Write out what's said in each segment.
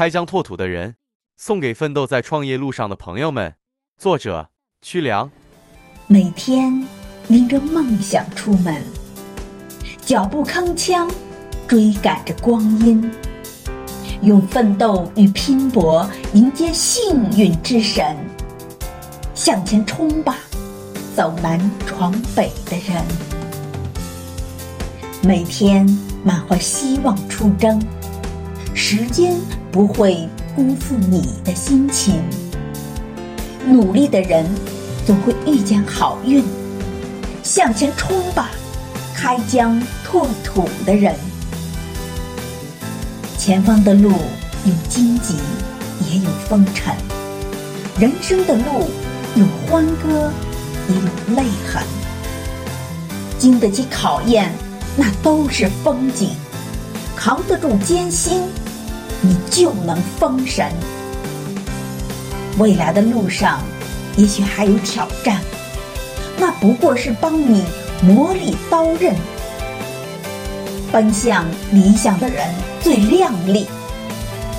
开疆拓土的人，送给奋斗在创业路上的朋友们。作者：曲良。每天拎着梦想出门，脚步铿锵，追赶着光阴，用奋斗与拼搏迎接幸运之神。向前冲吧，走南闯北的人！每天满怀希望出征。时间不会辜负你的心情，努力的人总会遇见好运。向前冲吧，开疆拓土的人！前方的路有荆棘，也有风尘；人生的路有欢歌，也有泪痕。经得起考验，那都是风景；扛得住艰辛。你就能封神。未来的路上，也许还有挑战，那不过是帮你磨砺刀刃。奔向理想的人最靓丽，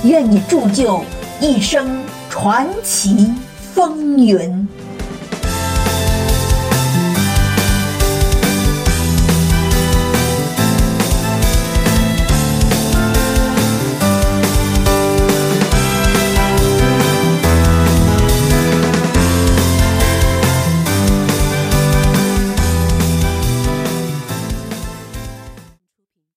愿你铸就一生传奇风云。